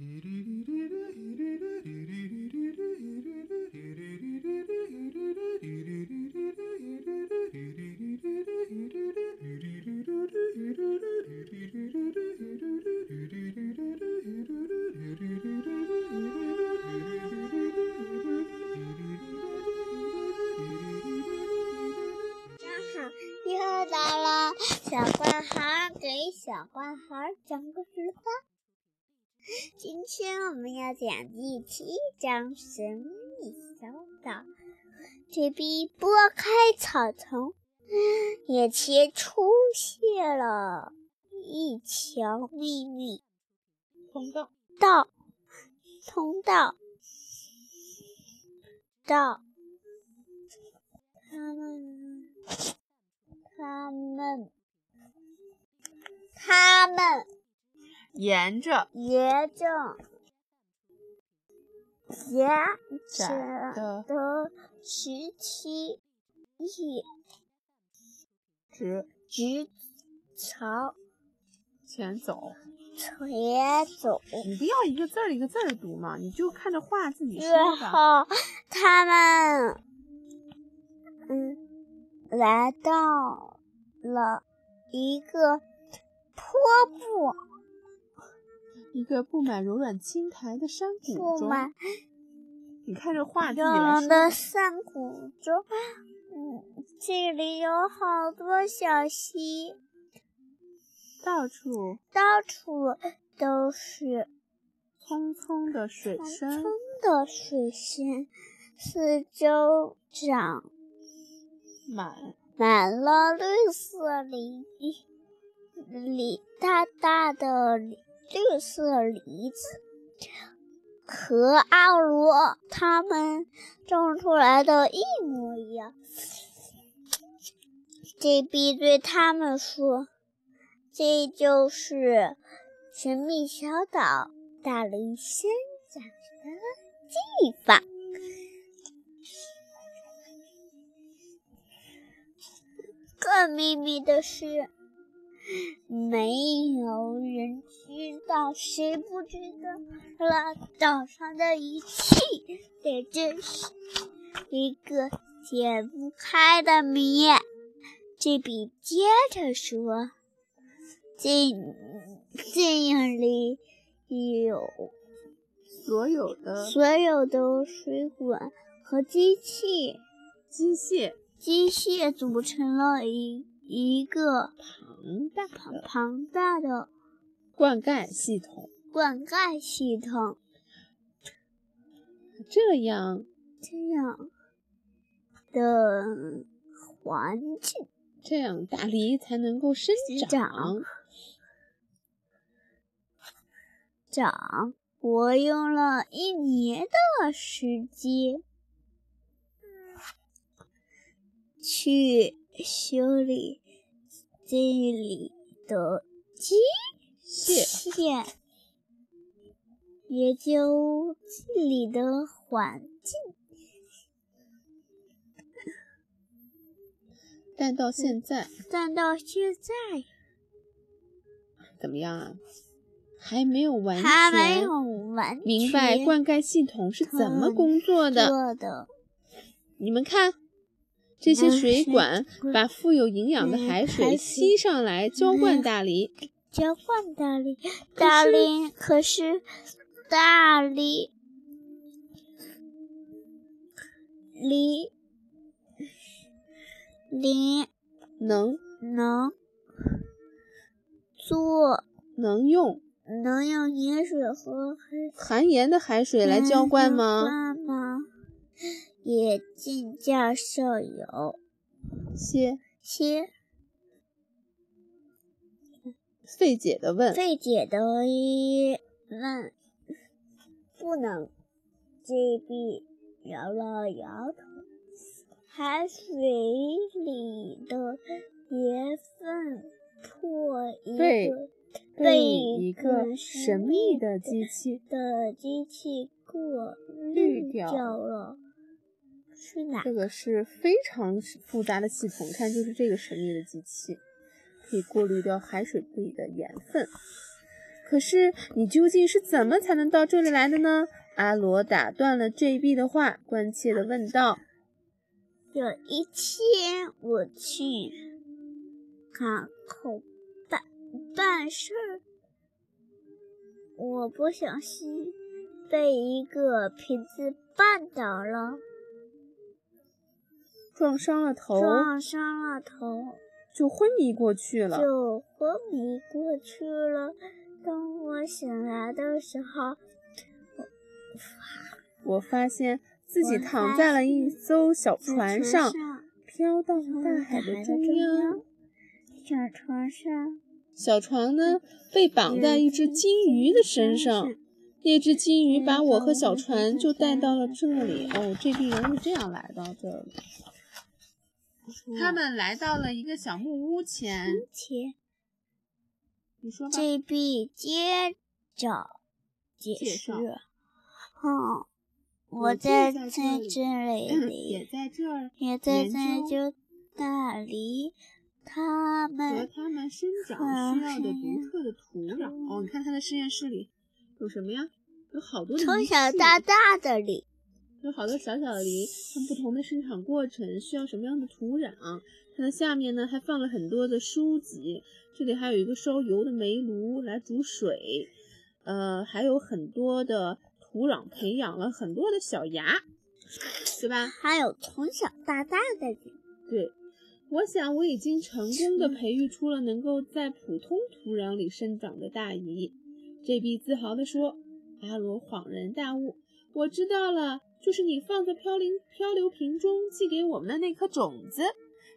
又到了小怪孩给小怪孩讲故事吧。今天我们要讲第七章《神秘小岛》。这比拨开草丛，眼前出现了一条秘密通道。道，通道，道。他们，他们，他们沿着沿着沿着的石梯一直直朝前走，前走。你不要一个字儿一个字儿读嘛，你就看着画自己说之吧。后，他们嗯来到了一个坡布，一个布满柔软青苔的山谷中，布满你看这画自己柔来软的。山谷中。嗯，这里有好多小溪，到处到处都是匆匆的水匆声，匆的水声，四周长满满了绿色梨梨大大的绿色梨子，和阿罗他们种出来的一模一样。这比对他们说：“这就是神秘小岛大梨生长的地方。”更秘密的是，没有人知道，谁不知道了岛上的一切，这真是一个解不开的谜。这笔接着说，这这样里有所有的所有的水管和机器。机械机械组成了一一个庞大庞的庞大的灌溉系统，灌溉系统，这样这样的环境这样大梨才能够生。长长，我用了一年的时间去修理这里的机械械，研究这里的环境。但到现在但到现在怎么样啊？还没有完还没全有完明白灌溉系统是怎么工作的。你们看，这些水管管把富有营养的嗯海水吸上来，浇灌嗯大梨。浇灌大梨，大梨可是大梨梨梨能能做能用能用盐水和含盐的海水来浇灌吗？灌吗？眼镜教授有些些费解的问。费解的疑问，不能。这比摇了摇头，海水里的盐分破一被个被一一个神秘的机器的机器过滤掉了。这个是非常复杂的系统，看就是这个神秘的机器，可以过滤掉海水里的盐分。可是你究竟是怎么才能到这里来的呢？阿罗打断了 JB 的话，关切地问道：“有一天我去港口办办事儿，我不小心被一个瓶子绊倒了，撞伤了头，撞伤了头。”就昏迷过去了，就昏迷过去了。当我醒来的时候，我我发现自己躺在了一艘小船上，飘到大海的中央。小船上，小船呢被绑在一只金鱼的身上，那只金鱼把我和小船就带到了这里。哦，这批人是这样来到这里。他们来到了一个小木屋前。前，你说吧。这必接着解释。嗯，我在在这里，也在这儿，也在在这那里。他们和他们生长需要的独特的土壤。哦，你看他的实验室里有什么呀？有好多从小到大的梨。有好多小小的梨，它们不同的生长过程需要什么样的土壤？它的下面呢还放了很多的书籍，这里还有一个烧油的煤炉来煮水，呃，还有很多的土壤培养了很多的小芽，对吧？还有从小到大的对，我想我已经成功的培育出了能够在普通土壤里生长的大梨。这比自豪地说。阿罗恍然大悟，我知道了。就是你放在漂流漂流瓶中寄给我们的那颗种子。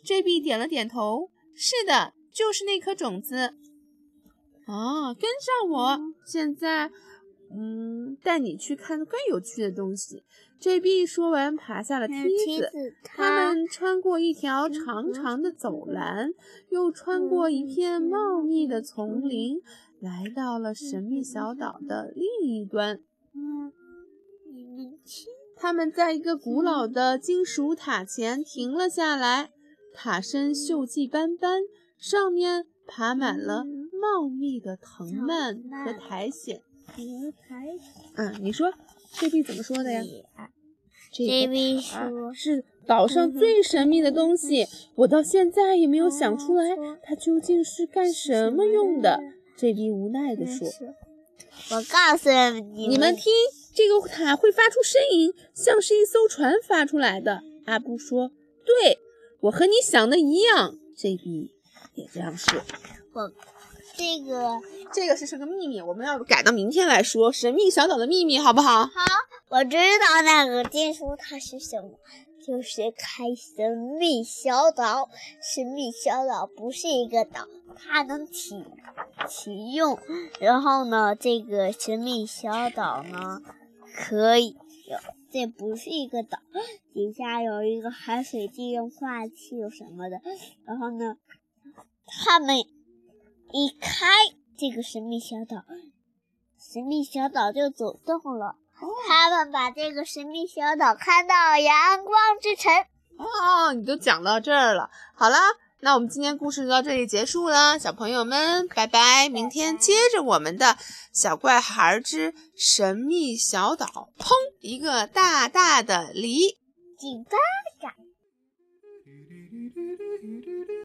JB 点了点头，是的，就是那颗种子。哦，跟上我，现在，嗯，带你去看更有趣的东西。JB 说完，爬下了梯子。他们穿过一条长长的走廊，又穿过一片茂密的丛林，来到了神秘小岛的另一端。嗯。他们在一个古老的金属塔前停了下来，塔身锈迹斑斑，上面爬满了茂密的藤蔓和苔藓。嗯，你说这币怎么说的呀？这币说是岛上最神秘的东西，我到现在也没有想出来它究竟是干什么用的。这币无奈地说：“我告诉你，你们听。”这个塔会发出声音，像是一艘船发出来的。阿布说：“对我和你想的一样。”JB 也这样说。我这个这个是是个秘密，我们要改到明天来说。神秘小岛的秘密，好不好？好，我知道那个金属塔是什么，就是开神秘小岛。神秘小岛不是一个岛，它能启启用。然后呢，这个神秘小岛呢？可以有，这不是一个岛，底下有一个海水计用化器什么的。然后呢，他们一开这个神秘小岛，神秘小岛就走动了。他们把这个神秘小岛看到阳光之城。哦，你都讲到这儿了，好了。那我们今天故事就到这里结束了，小朋友们，拜拜！明天接着我们的《小怪孩之神秘小岛》，砰！一个大大的梨，紧巴掌。